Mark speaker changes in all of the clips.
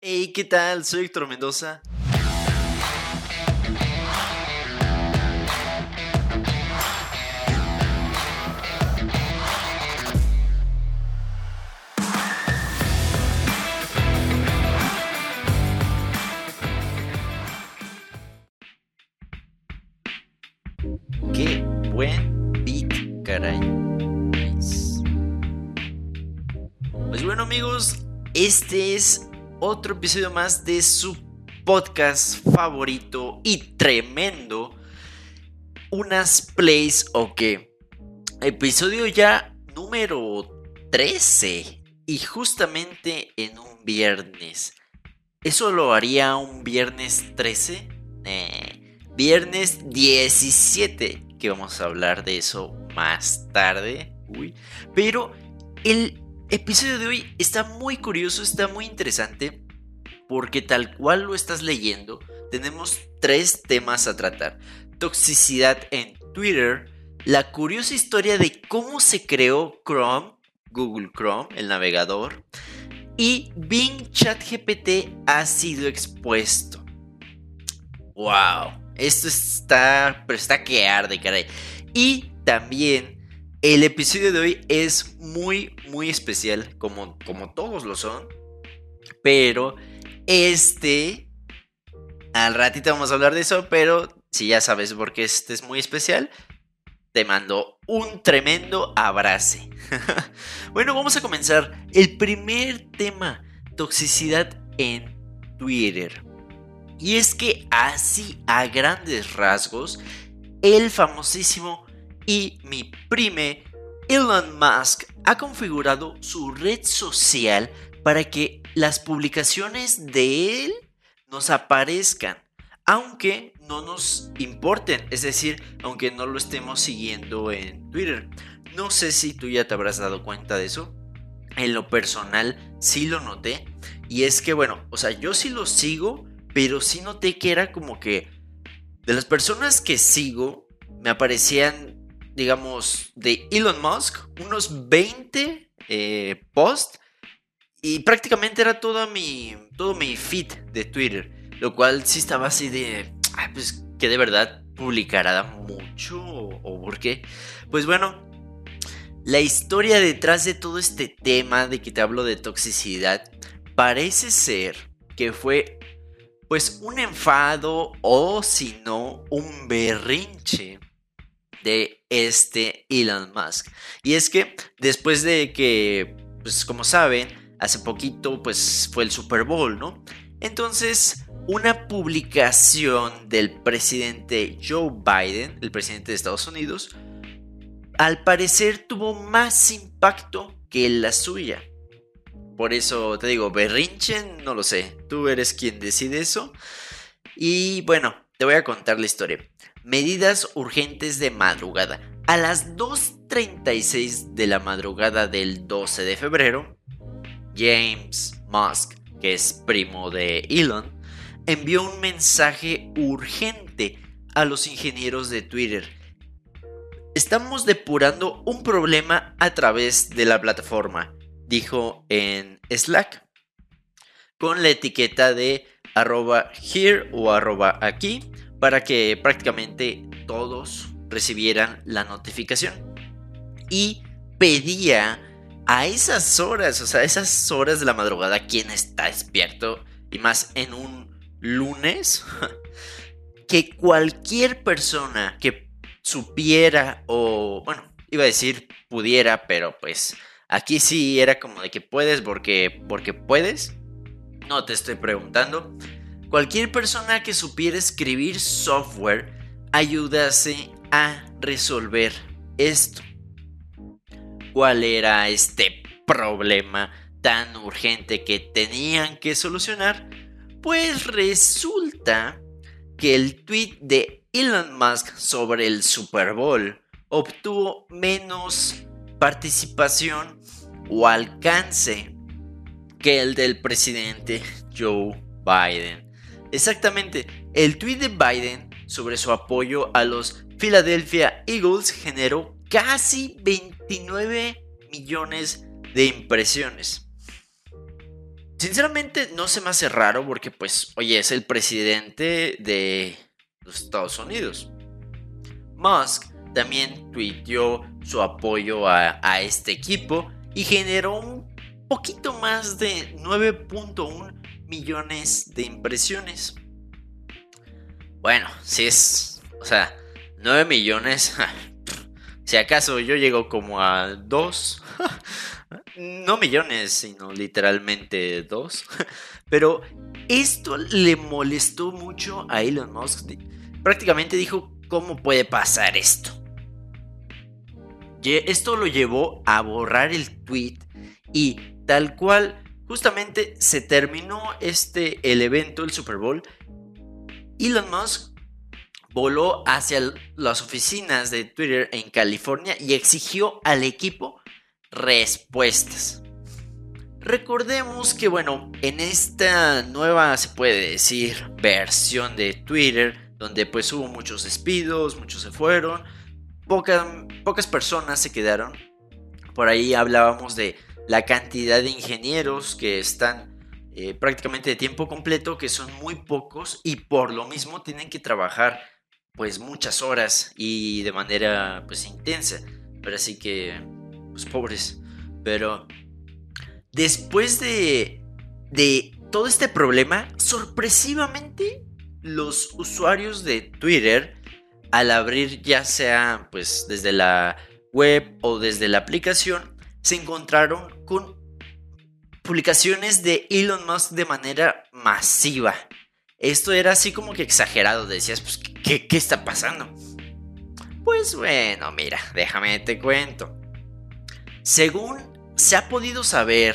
Speaker 1: Hey, ¿qué tal? Soy Héctor Mendoza. Qué buen beat, caray. Pues bueno amigos, este es otro episodio más de su podcast favorito y tremendo. Unas plays o qué. Episodio ya número 13 y justamente en un viernes. ¿Eso lo haría un viernes 13? Eh, viernes 17, que vamos a hablar de eso más tarde. Uy. Pero el episodio de hoy está muy curioso, está muy interesante, porque tal cual lo estás leyendo, tenemos tres temas a tratar. Toxicidad en Twitter, la curiosa historia de cómo se creó Chrome, Google Chrome, el navegador, y Bing ChatGPT ha sido expuesto. ¡Wow! Esto está, pero está que arde, caray. Y también el episodio de hoy es muy, muy especial, como, como todos lo son. Pero este, al ratito vamos a hablar de eso, pero si ya sabes por qué este es muy especial, te mando un tremendo abrazo. bueno, vamos a comenzar. El primer tema, toxicidad en Twitter. Y es que así a grandes rasgos, el famosísimo y mi prime Elon Musk ha configurado su red social para que las publicaciones de él nos aparezcan, aunque no nos importen, es decir, aunque no lo estemos siguiendo en Twitter. No sé si tú ya te habrás dado cuenta de eso. En lo personal sí lo noté. Y es que, bueno, o sea, yo sí lo sigo, pero sí noté que era como que de las personas que sigo, me aparecían digamos, de Elon Musk, unos 20 eh, posts y prácticamente era todo mi, todo mi feed de Twitter, lo cual sí estaba así de, pues que de verdad publicará mucho o, o por qué. Pues bueno, la historia detrás de todo este tema de que te hablo de toxicidad parece ser que fue pues un enfado o si no un berrinche de este Elon Musk. Y es que después de que, pues como saben, hace poquito pues fue el Super Bowl, ¿no? Entonces, una publicación del presidente Joe Biden, el presidente de Estados Unidos, al parecer tuvo más impacto que la suya. Por eso te digo, berrinchen, no lo sé, tú eres quien decide eso. Y bueno, te voy a contar la historia. Medidas urgentes de madrugada. A las 2.36 de la madrugada del 12 de febrero, James Musk, que es primo de Elon, envió un mensaje urgente a los ingenieros de Twitter. Estamos depurando un problema a través de la plataforma, dijo en Slack, con la etiqueta de arroba here o arroba aquí para que prácticamente todos recibieran la notificación. Y pedía a esas horas, o sea, esas horas de la madrugada, quien está despierto, y más en un lunes, que cualquier persona que supiera o, bueno, iba a decir pudiera, pero pues aquí sí era como de que puedes porque, porque puedes. No te estoy preguntando. Cualquier persona que supiera escribir software ayudase a resolver esto. ¿Cuál era este problema tan urgente que tenían que solucionar? Pues resulta que el tweet de Elon Musk sobre el Super Bowl obtuvo menos participación o alcance que el del presidente Joe Biden. Exactamente, el tweet de Biden sobre su apoyo a los Philadelphia Eagles generó casi 29 millones de impresiones. Sinceramente no se me hace raro porque pues, oye, es el presidente de los Estados Unidos. Musk también tuiteó su apoyo a, a este equipo y generó un poquito más de 9.1 millones de impresiones. Bueno, si es, o sea, 9 millones, si acaso yo llego como a 2, no millones, sino literalmente 2, pero esto le molestó mucho a Elon Musk. Prácticamente dijo, ¿cómo puede pasar esto? Esto lo llevó a borrar el tweet y tal cual, justamente se terminó este, el evento, el Super Bowl. Elon Musk voló hacia las oficinas de Twitter en California y exigió al equipo respuestas. Recordemos que, bueno, en esta nueva, se puede decir, versión de Twitter, donde pues hubo muchos despidos, muchos se fueron, pocas personas se quedaron. Por ahí hablábamos de la cantidad de ingenieros que están eh, prácticamente de tiempo completo, que son muy pocos y por lo mismo tienen que trabajar pues muchas horas y de manera pues intensa. Pero así que, pues pobres. Pero después de, de todo este problema, sorpresivamente los usuarios de Twitter, al abrir ya sea pues desde la web o desde la aplicación, se encontraron con publicaciones de Elon Musk de manera masiva. Esto era así como que exagerado, decías, pues, ¿qué, está pasando? Pues bueno, mira, déjame te cuento. Según se ha podido saber,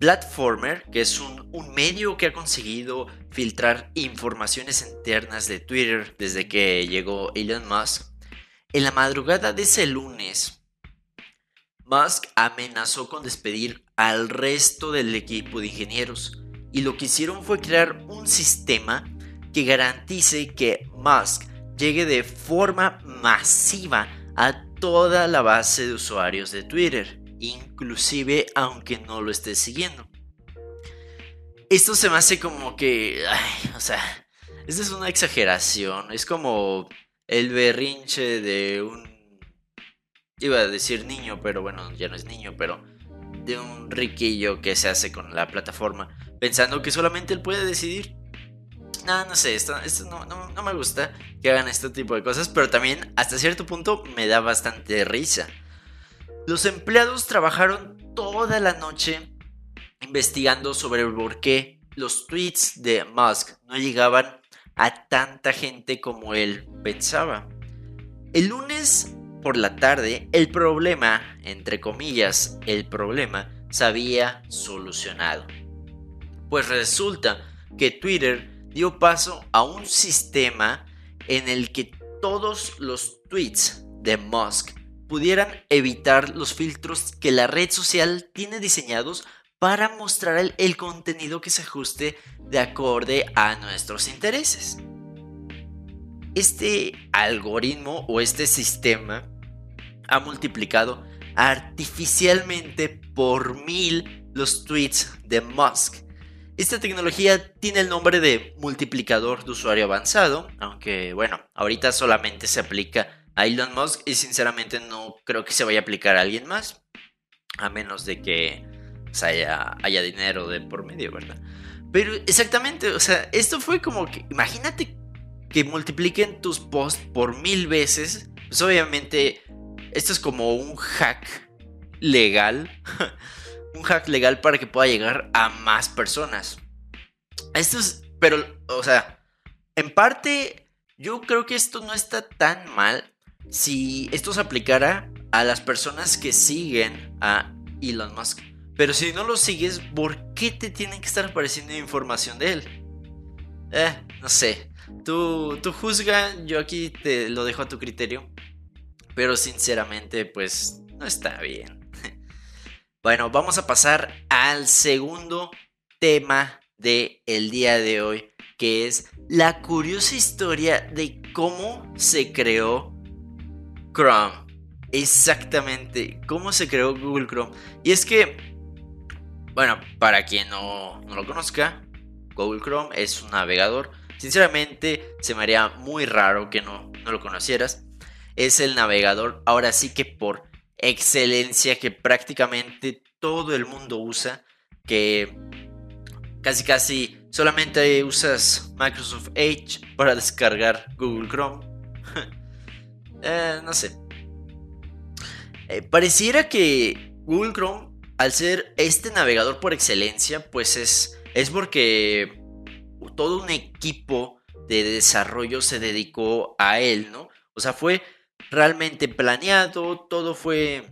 Speaker 1: Platformer, que es un, un, medio que ha conseguido filtrar informaciones internas de Twitter desde que llegó Elon Musk, en la madrugada de ese lunes Musk amenazó con despedir al resto del equipo de ingenieros y lo que hicieron fue crear un sistema que garantice que Musk llegue de forma masiva a toda la base de usuarios de Twitter, inclusive aunque no lo esté siguiendo. Esto se me hace como que, o sea, esta es una exageración, es como el berrinche de un iba a decir niño, pero bueno, ya no es niño, pero de un riquillo que se hace con la plataforma, pensando que solamente él puede decidir. No, no sé, esto, esto no, no, me gusta que hagan este tipo de cosas, pero también hasta cierto punto me da bastante risa. Los empleados trabajaron toda la noche investigando sobre por qué los tweets de Musk no llegaban a tanta gente como él pensaba. El lunes por la tarde, el problema, entre comillas, el problema se había solucionado. Pues resulta que Twitter dio paso a un sistema en el que todos los tweets de Musk pudieran evitar los filtros que la red social tiene diseñados para mostrar el, contenido que se ajuste de acorde a nuestros intereses. Este algoritmo o este sistema ha multiplicado artificialmente por mil los tweets de Musk. Esta tecnología tiene el nombre de multiplicador de usuario avanzado, aunque bueno, ahorita solamente se aplica a Elon Musk y sinceramente no creo que se vaya a aplicar a alguien más, a menos de que haya, haya dinero de por medio, ¿verdad? Pero exactamente, o sea, esto fue como que, imagínate que multipliquen tus posts por mil veces, pues obviamente esto es como un hack legal. un hack legal para que pueda llegar a más personas. Esto es, pero, o sea, en parte, yo creo que esto no está tan mal si esto se aplicara a las personas que siguen a Elon Musk. Pero si no lo sigues, ¿por qué te tienen que estar apareciendo información de él? Eh, no sé. Tú, tú juzga, yo aquí te lo dejo a tu criterio. Pero sinceramente, pues no está bien. Bueno, vamos a pasar al segundo tema del el día de hoy, que es la curiosa historia de cómo se creó Chrome. Exactamente, cómo se creó Google Chrome. Y es que Bueno, para quien no, no lo conozca, Google Chrome es un navegador. Sinceramente, se me haría muy raro que no, no lo conocieras. Es el navegador, ahora sí que por excelencia, que prácticamente todo el mundo usa. Que casi casi solamente usas Microsoft Edge para descargar Google Chrome. Eh, no sé. Eh, pareciera que Google Chrome, al ser este navegador por excelencia, pues es, es porque todo un equipo de desarrollo se dedicó a él, ¿no? O sea, fue realmente planeado, todo fue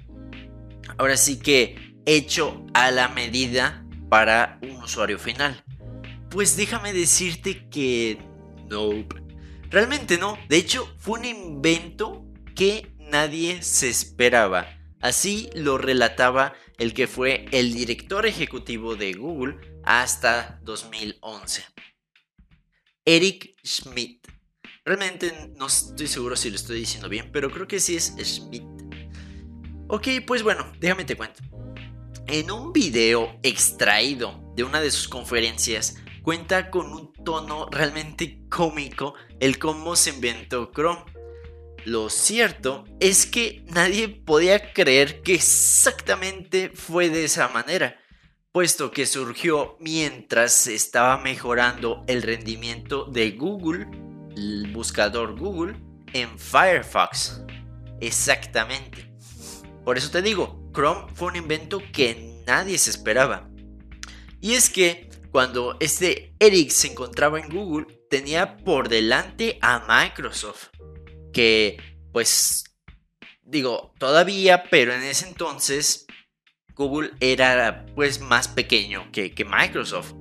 Speaker 1: ahora sí que hecho a la medida para un usuario final. Pues déjame decirte que no. Realmente no. De hecho, fue un invento que nadie se esperaba. Así lo relataba el que fue el director ejecutivo de Google hasta 2011. Eric Schmidt. Realmente no estoy seguro si lo estoy diciendo bien, pero creo que sí es Schmidt. Ok, pues bueno, déjame te cuento. En un video extraído de una de sus conferencias, cuenta con un tono realmente cómico el cómo se inventó Chrome. Lo cierto es que nadie podía creer que exactamente fue de esa manera, puesto que surgió mientras se estaba mejorando el rendimiento de Google, el buscador Google, en Firefox. Exactamente. Por eso te digo, Chrome fue un invento que nadie se esperaba. Y es que cuando este Eric se encontraba en Google, tenía por delante a Microsoft que pues digo, todavía, pero en ese entonces Google era pues más pequeño que, que Microsoft.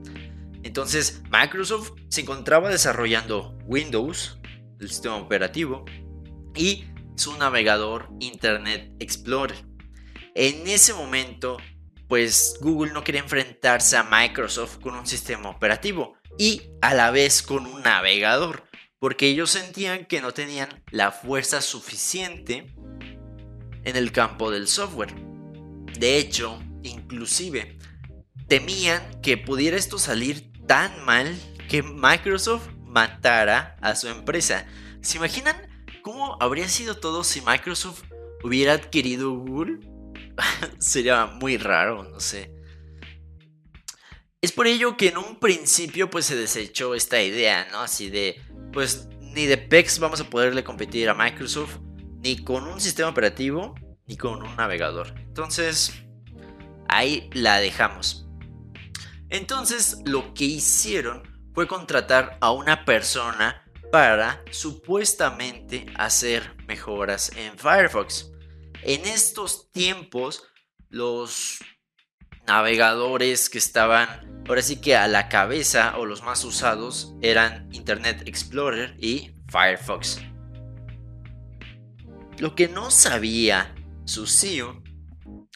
Speaker 1: Entonces Microsoft se encontraba desarrollando Windows, el sistema operativo, y su navegador Internet Explorer. En ese momento, pues Google no quería enfrentarse a Microsoft con un sistema operativo y a la vez con un navegador porque ellos sentían que no tenían la fuerza suficiente en el campo del software. De hecho, inclusive, temían que pudiera esto salir tan mal que Microsoft matara a su empresa. ¿Se imaginan cómo habría sido todo si Microsoft hubiera adquirido Google? Sería muy raro, no sé. Es por ello que en un principio pues se desechó esta idea, ¿no? Así de, pues ni de PEX vamos a poderle competir a Microsoft, ni con un sistema operativo, ni con un navegador. Entonces, ahí la dejamos. Entonces, lo que hicieron fue contratar a una persona para supuestamente hacer mejoras en Firefox. En estos tiempos, los navegadores que estaban ahora sí que a la cabeza o los más usados eran Internet Explorer y Firefox. Lo que no sabía su CEO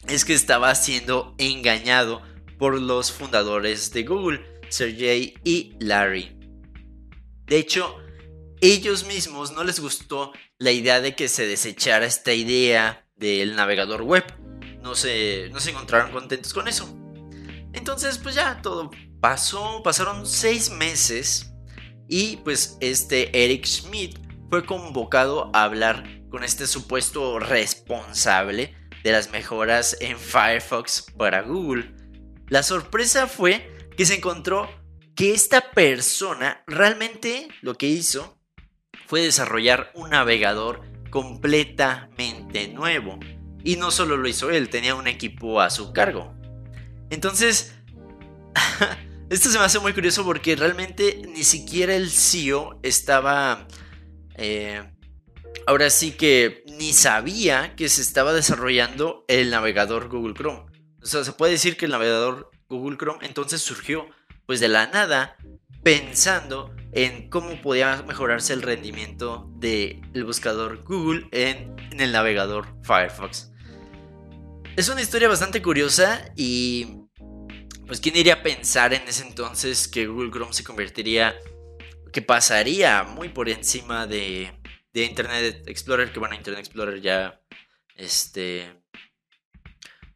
Speaker 1: es que estaba siendo engañado por los fundadores de Google, Sergey y Larry. De hecho, ellos mismos no les gustó la idea de que se desechara esta idea del navegador web no se, no se encontraron contentos con eso. Entonces, pues ya todo pasó, pasaron seis meses y pues este Eric Schmidt fue convocado a hablar con este supuesto responsable de las mejoras en Firefox para Google. La sorpresa fue que se encontró que esta persona realmente lo que hizo fue desarrollar un navegador completamente nuevo y no solo lo hizo él, tenía un equipo a su cargo. Entonces, esto se me hace muy curioso porque realmente ni siquiera el CEO estaba... Eh, ahora sí que ni sabía que se estaba desarrollando el navegador Google Chrome. O sea, se puede decir que el navegador Google Chrome entonces surgió pues de la nada pensando en cómo podía mejorarse el rendimiento del buscador Google en, el navegador Firefox. Es una historia bastante curiosa y pues quién iría a pensar en ese entonces que Google Chrome se convertiría, que pasaría muy por encima de, Internet Explorer, que bueno, Internet Explorer ya, este,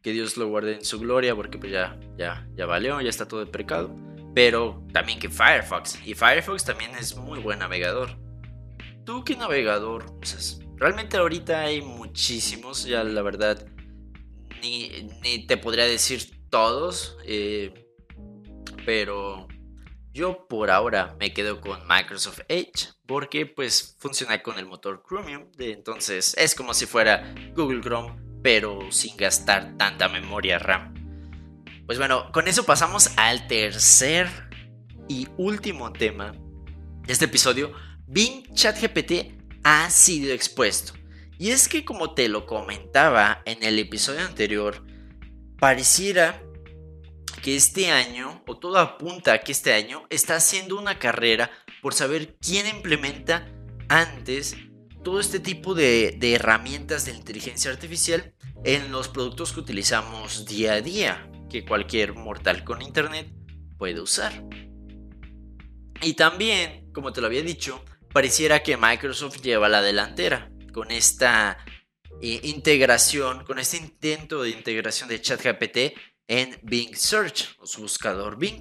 Speaker 1: que Dios lo guarde en su gloria porque pues ya, ya, ya valió, ya está todo de pecado. Pero también que Firefox. Y Firefox también es muy buen navegador. ¿Tú qué navegador usas? Realmente ahorita hay muchísimos, ya la verdad, ni, te podría decir todos, eh, pero yo por ahora me quedo con Microsoft Edge porque pues funciona con el motor Chromium, entonces es como si fuera Google Chrome pero sin gastar tanta memoria RAM. Pues bueno, con eso pasamos al tercer y último tema de este episodio. Bing ChatGPT ha sido expuesto. Y es que como te lo comentaba en el episodio anterior, pareciera que este año, o todo apunta a que este año, está haciendo una carrera por saber quién implementa antes todo este tipo de, herramientas de inteligencia artificial en los productos que utilizamos día a día, que cualquier mortal con internet puede usar. Y también, como te lo había dicho, pareciera que Microsoft lleva la delantera con esta eh, integración, con este intento de integración de ChatGPT en Bing Search, su buscador Bing.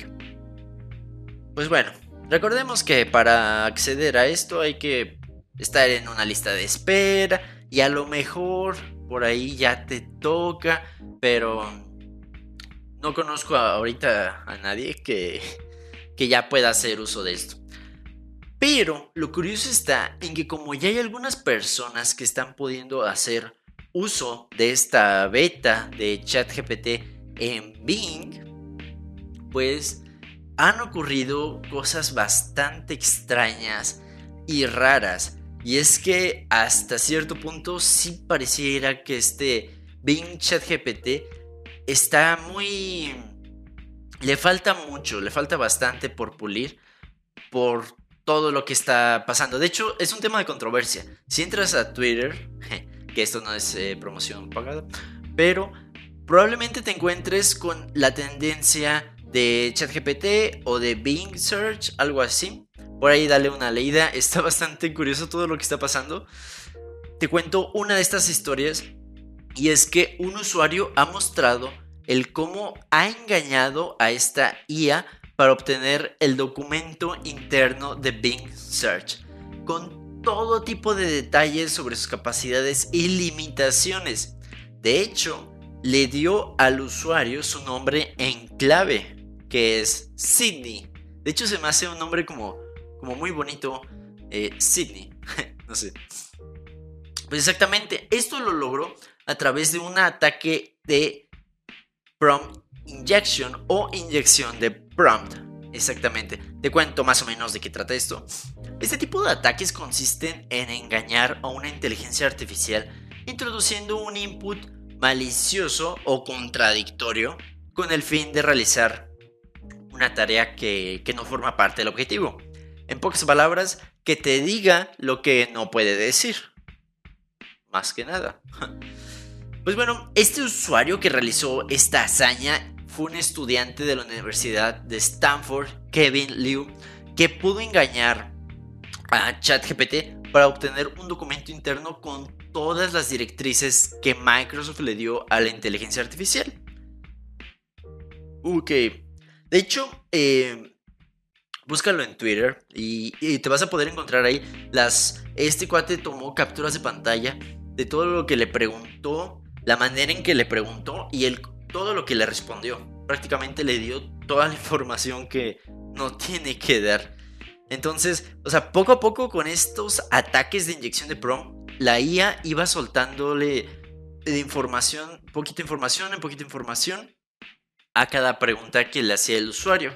Speaker 1: Pues bueno, recordemos que para acceder a esto hay que estar en una lista de espera y a lo mejor por ahí ya te toca, pero no conozco ahorita a nadie que, que ya pueda hacer uso de esto. Pero lo curioso está en que como ya hay algunas personas que están pudiendo hacer uso de esta beta de ChatGPT en Bing, pues han ocurrido cosas bastante extrañas y raras y es que hasta cierto punto sí pareciera que este Bing Chat GPT está muy... Le falta mucho, le falta bastante por pulir por todo lo que está pasando. De hecho, es un tema de controversia. Si entras a Twitter, que esto no es eh, promoción pagada, pero probablemente te encuentres con la tendencia de ChatGPT o de Bing Search, algo así. Por ahí dale una leída, está bastante curioso todo lo que está pasando. Te cuento una de estas historias y es que un usuario ha mostrado el cómo ha engañado a esta IA para obtener el documento interno de Bing Search, con todo tipo de detalles sobre sus capacidades y limitaciones. De hecho, le dio al usuario su nombre en clave, que es Sydney. De hecho, se me hace un nombre como como muy bonito, eh, Sydney. no sé. Pues exactamente, esto lo logró a través de un ataque de prompt injection o inyección de prompt. Exactamente. Te cuento más o menos de qué trata esto. Este tipo de ataques consisten en engañar a una inteligencia artificial introduciendo un input malicioso o contradictorio con el fin de realizar una tarea que, que no forma parte del objetivo. En pocas palabras, que te diga lo que no puede decir. Más que nada. Pues bueno, este usuario que realizó esta hazaña fue un estudiante de la Universidad de Stanford, Kevin Liu, que pudo engañar a ChatGPT para obtener un documento interno con todas las directrices que Microsoft le dio a la inteligencia artificial. Ok. De hecho, eh, búscalo en Twitter y, te vas a poder encontrar ahí las... Este cuate tomó capturas de pantalla de todo lo que le preguntó, la manera en que le preguntó y el, todo lo que le respondió. Prácticamente le dio toda la información que no tiene que dar. Entonces, o sea, poco a poco con estos ataques de inyección de prom, la IA iba soltándole información, poquita información en poquita información a cada pregunta que le hacía el usuario.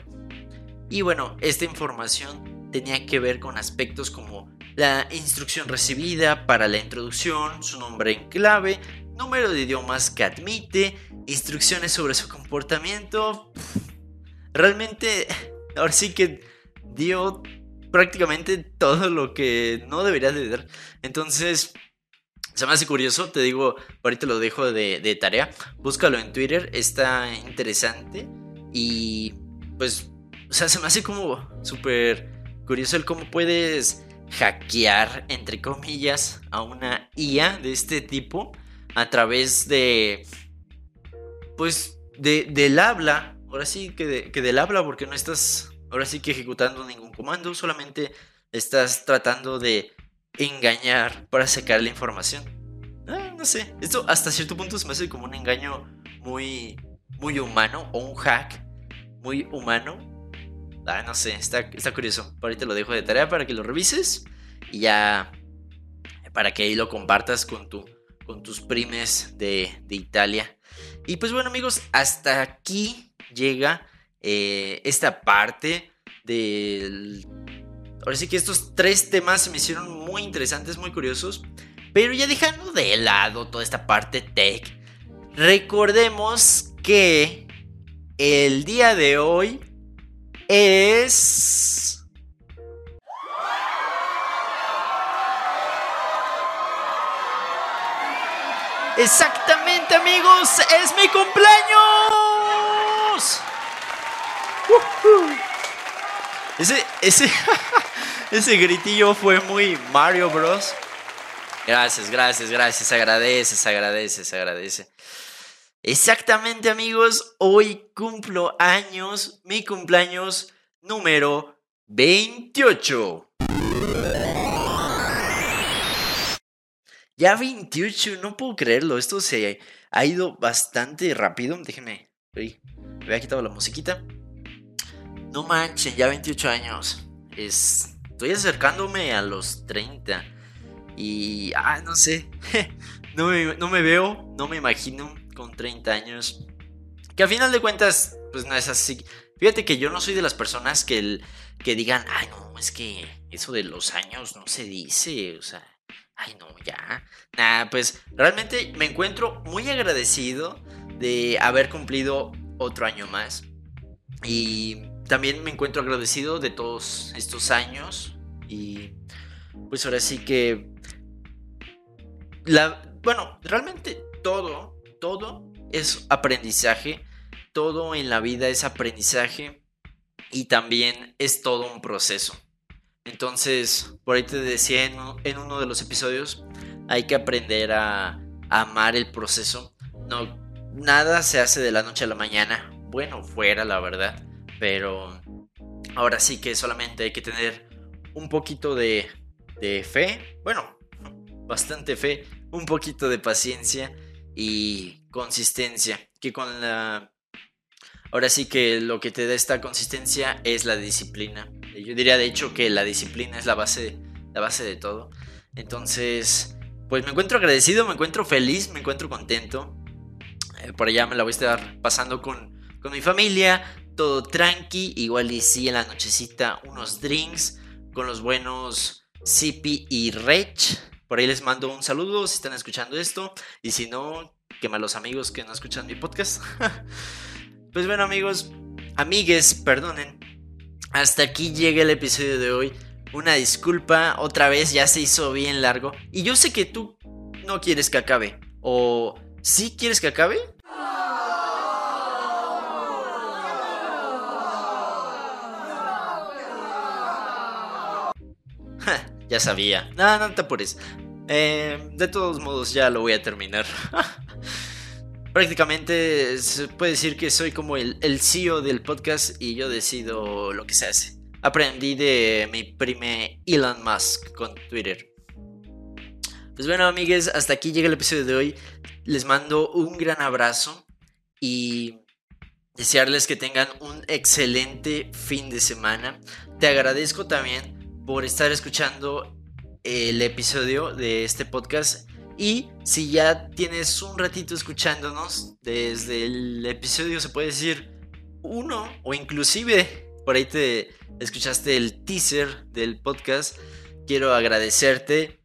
Speaker 1: Y bueno, esta información tenía que ver con aspectos como la instrucción recibida para la introducción, su nombre en clave, número de idiomas que admite, instrucciones sobre su comportamiento. Realmente, ahora sí que dio prácticamente todo lo que no debería de dar. Entonces, se me hace curioso, te digo, ahorita lo dejo de, de tarea. Búscalo en Twitter, está interesante. Y pues o sea, se me hace como súper curioso el cómo puedes hackear, entre comillas, a una IA de este tipo a través de pues, de, del habla. Ahora sí que del habla, porque no estás, ahora sí que ejecutando ningún comando, solamente estás tratando de engañar para sacar la información. Ah, no sé, esto hasta cierto punto se me hace como un engaño muy, muy humano o un hack muy humano. Ah, no sé, está, está curioso. Por te lo dejo de tarea para que lo revises y ya para que ahí lo compartas con, tu, con tus primes de, de Italia. Y pues bueno amigos, hasta aquí llega eh, esta parte del... Ahora sí que estos tres temas se me hicieron muy interesantes, muy curiosos. Pero ya dejando de lado toda esta parte tech, recordemos que el día de hoy es... Exactamente amigos, es mi cumpleaños. Ese, ese, ese gritillo fue muy Mario Bros. Gracias, gracias, gracias. Agradece, agradece, agradece. Exactamente amigos, hoy cumplo años, mi cumpleaños número 28. Ya 28, no puedo creerlo, esto se ha ido bastante rápido. Déjenme, me había quitado la musiquita. No manchen, ya 28 años. estoy acercándome a los 30. Y, ah, no sé. no, me, no me veo, no me imagino con 30 años. Que a final de cuentas, pues no es así. Fíjate que yo no soy de las personas que, que digan, ay, no, es que eso de los años no se dice, o sea, ay, no, ya. Nah, pues realmente me encuentro muy agradecido de haber cumplido otro año más. Y también me encuentro agradecido de todos estos años. Y pues ahora sí que... La, bueno, realmente todo todo es aprendizaje, todo en la vida es aprendizaje y también es todo un proceso. Entonces, por ahí te decía en, uno de los episodios, hay que aprender a, amar el proceso. No, nada se hace de la noche a la mañana. Bueno, fuera la verdad, pero ahora sí que solamente hay que tener un poquito de, fe, bueno, bastante fe, un poquito de paciencia y consistencia. Que con la... Ahora sí que lo que te da esta consistencia es la disciplina. Yo diría de hecho que la disciplina es la base, la base de todo. Entonces, pues me encuentro agradecido, me encuentro feliz, me encuentro contento. Eh, por allá me la voy a estar pasando con, con mi familia, todo tranqui, igual y sí en la nochecita unos drinks con los buenos Zippy y Rech. Por ahí les mando un saludo si están escuchando esto. Y si no, que los amigos que no escuchan mi podcast. pues bueno, amigos, amigues, perdonen. Hasta aquí llega el episodio de hoy. Una disculpa, otra vez ya se hizo bien largo. Y yo sé que tú no quieres que acabe. ¿O sí quieres que acabe? Ya sabía. No, no te apures. Eh, de todos modos, ya lo voy a terminar. Prácticamente se puede decir que soy como el, el, CEO del podcast y yo decido lo que se hace. Aprendí de mi prime Elon Musk con Twitter. Pues bueno, amigues, hasta aquí llega el episodio de hoy. Les mando un gran abrazo y desearles que tengan un excelente fin de semana. Te agradezco también por estar escuchando el episodio de este podcast. Y si ya tienes un ratito escuchándonos, desde el episodio se puede decir uno o inclusive por ahí te escuchaste el teaser del podcast, quiero agradecerte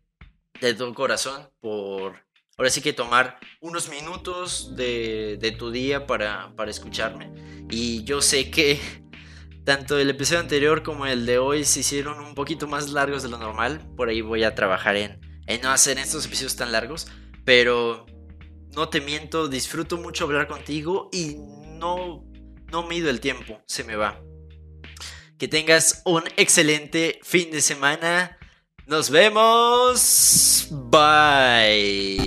Speaker 1: de todo corazón por ahora sí que tomar unos minutos de, de tu día para, para escucharme. Y yo sé que tanto el episodio anterior como el de hoy se hicieron un poquito más largos de lo normal. Por ahí voy a trabajar en, en no hacer estos episodios tan largos. Pero no te miento, disfruto mucho hablar contigo y no, no mido el tiempo, se me va. Que tengas un excelente fin de semana. Nos vemos. Bye.